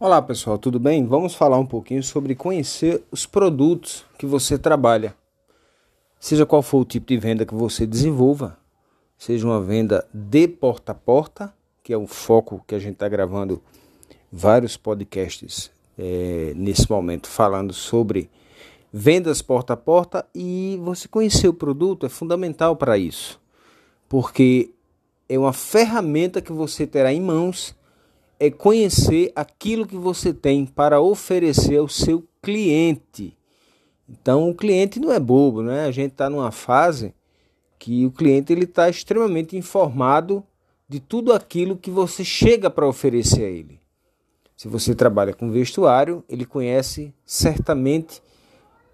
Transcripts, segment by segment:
Olá pessoal, tudo bem? Vamos falar um pouquinho sobre conhecer os produtos que você trabalha. Seja qual for o tipo de venda que você desenvolva, seja uma venda de porta a porta, que é o foco que a gente está gravando vários podcasts é, nesse momento falando sobre vendas porta a porta e você conhecer o produto é fundamental para isso, porque é uma ferramenta que você terá em mãos é conhecer aquilo que você tem para oferecer ao seu cliente. Então, o cliente não é bobo, né? A gente está numa fase que o cliente ele está extremamente informado de tudo aquilo que você chega para oferecer a ele. Se você trabalha com vestuário, ele conhece certamente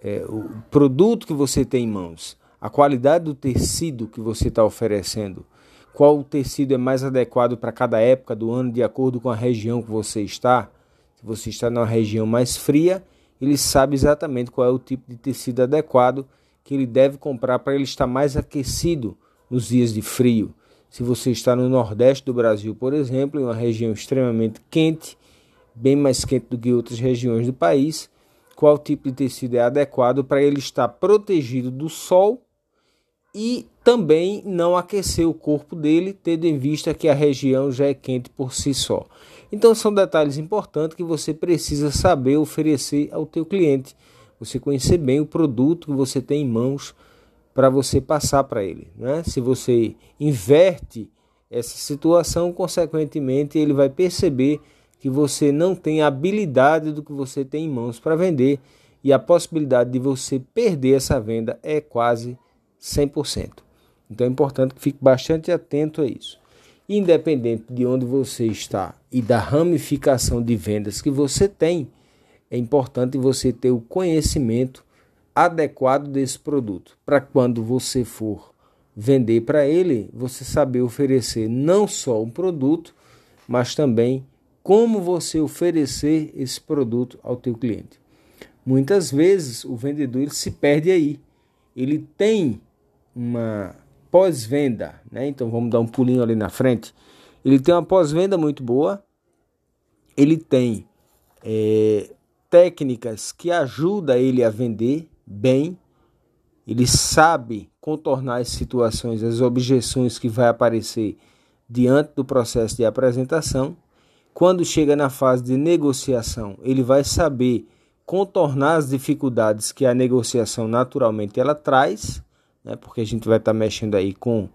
é, o produto que você tem em mãos, a qualidade do tecido que você está oferecendo, qual tecido é mais adequado para cada época do ano, de acordo com a região que você está. Se você está numa região mais fria, ele sabe exatamente qual é o tipo de tecido adequado que ele deve comprar para ele estar mais aquecido nos dias de frio. Se você está no nordeste do Brasil, por exemplo, em uma região extremamente quente, bem mais quente do que outras regiões do país, qual tipo de tecido é adequado para ele estar protegido do sol e também não aquecer o corpo dele, tendo em vista que a região já é quente por si só. Então são detalhes importantes que você precisa saber oferecer ao teu cliente. Você conhecer bem o produto que você tem em mãos para você passar para ele. Né? Se você inverte essa situação, consequentemente ele vai perceber que você não tem a habilidade do que você tem em mãos para vender e a possibilidade de você perder essa venda é quase 100%. Então é importante que fique bastante atento a isso. Independente de onde você está e da ramificação de vendas que você tem, é importante você ter o conhecimento adequado desse produto, para quando você for vender para ele, você saber oferecer não só um produto, mas também como você oferecer esse produto ao teu cliente. Muitas vezes o vendedor ele se perde aí. Ele tem uma pós-venda, né? Então vamos dar um pulinho ali na frente. Ele tem uma pós-venda muito boa. Ele tem é, técnicas que ajudam ele a vender bem. Ele sabe contornar as situações, as objeções que vai aparecer diante do processo de apresentação. Quando chega na fase de negociação, ele vai saber contornar as dificuldades que a negociação naturalmente ela traz né? porque a gente vai estar tá mexendo aí com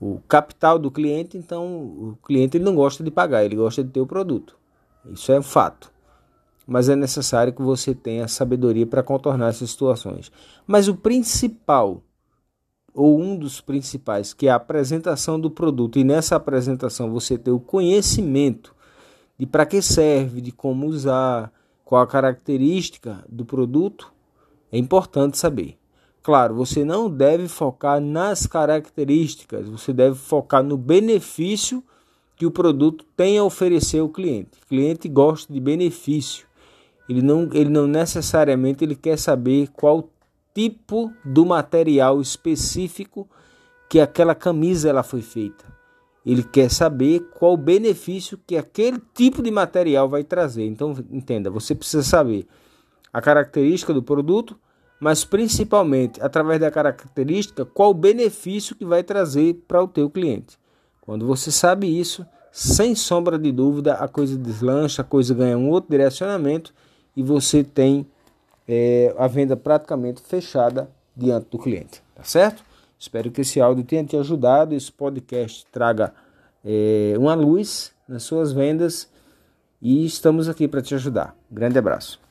o capital do cliente, então o cliente ele não gosta de pagar, ele gosta de ter o produto. Isso é um fato. Mas é necessário que você tenha sabedoria para contornar essas situações. Mas o principal, ou um dos principais, que é a apresentação do produto, e nessa apresentação você ter o conhecimento de para que serve, de como usar, qual a característica do produto, é importante saber. Claro, você não deve focar nas características, você deve focar no benefício que o produto tem a oferecer ao cliente. O cliente gosta de benefício. Ele não, ele não necessariamente ele quer saber qual tipo do material específico que aquela camisa ela foi feita. Ele quer saber qual benefício que aquele tipo de material vai trazer. Então, entenda, você precisa saber a característica do produto, mas principalmente através da característica, qual o benefício que vai trazer para o teu cliente. Quando você sabe isso, sem sombra de dúvida, a coisa deslancha, a coisa ganha um outro direcionamento e você tem é, a venda praticamente fechada diante do cliente, tá certo? Espero que esse áudio tenha te ajudado, esse podcast traga é, uma luz nas suas vendas e estamos aqui para te ajudar. Grande abraço.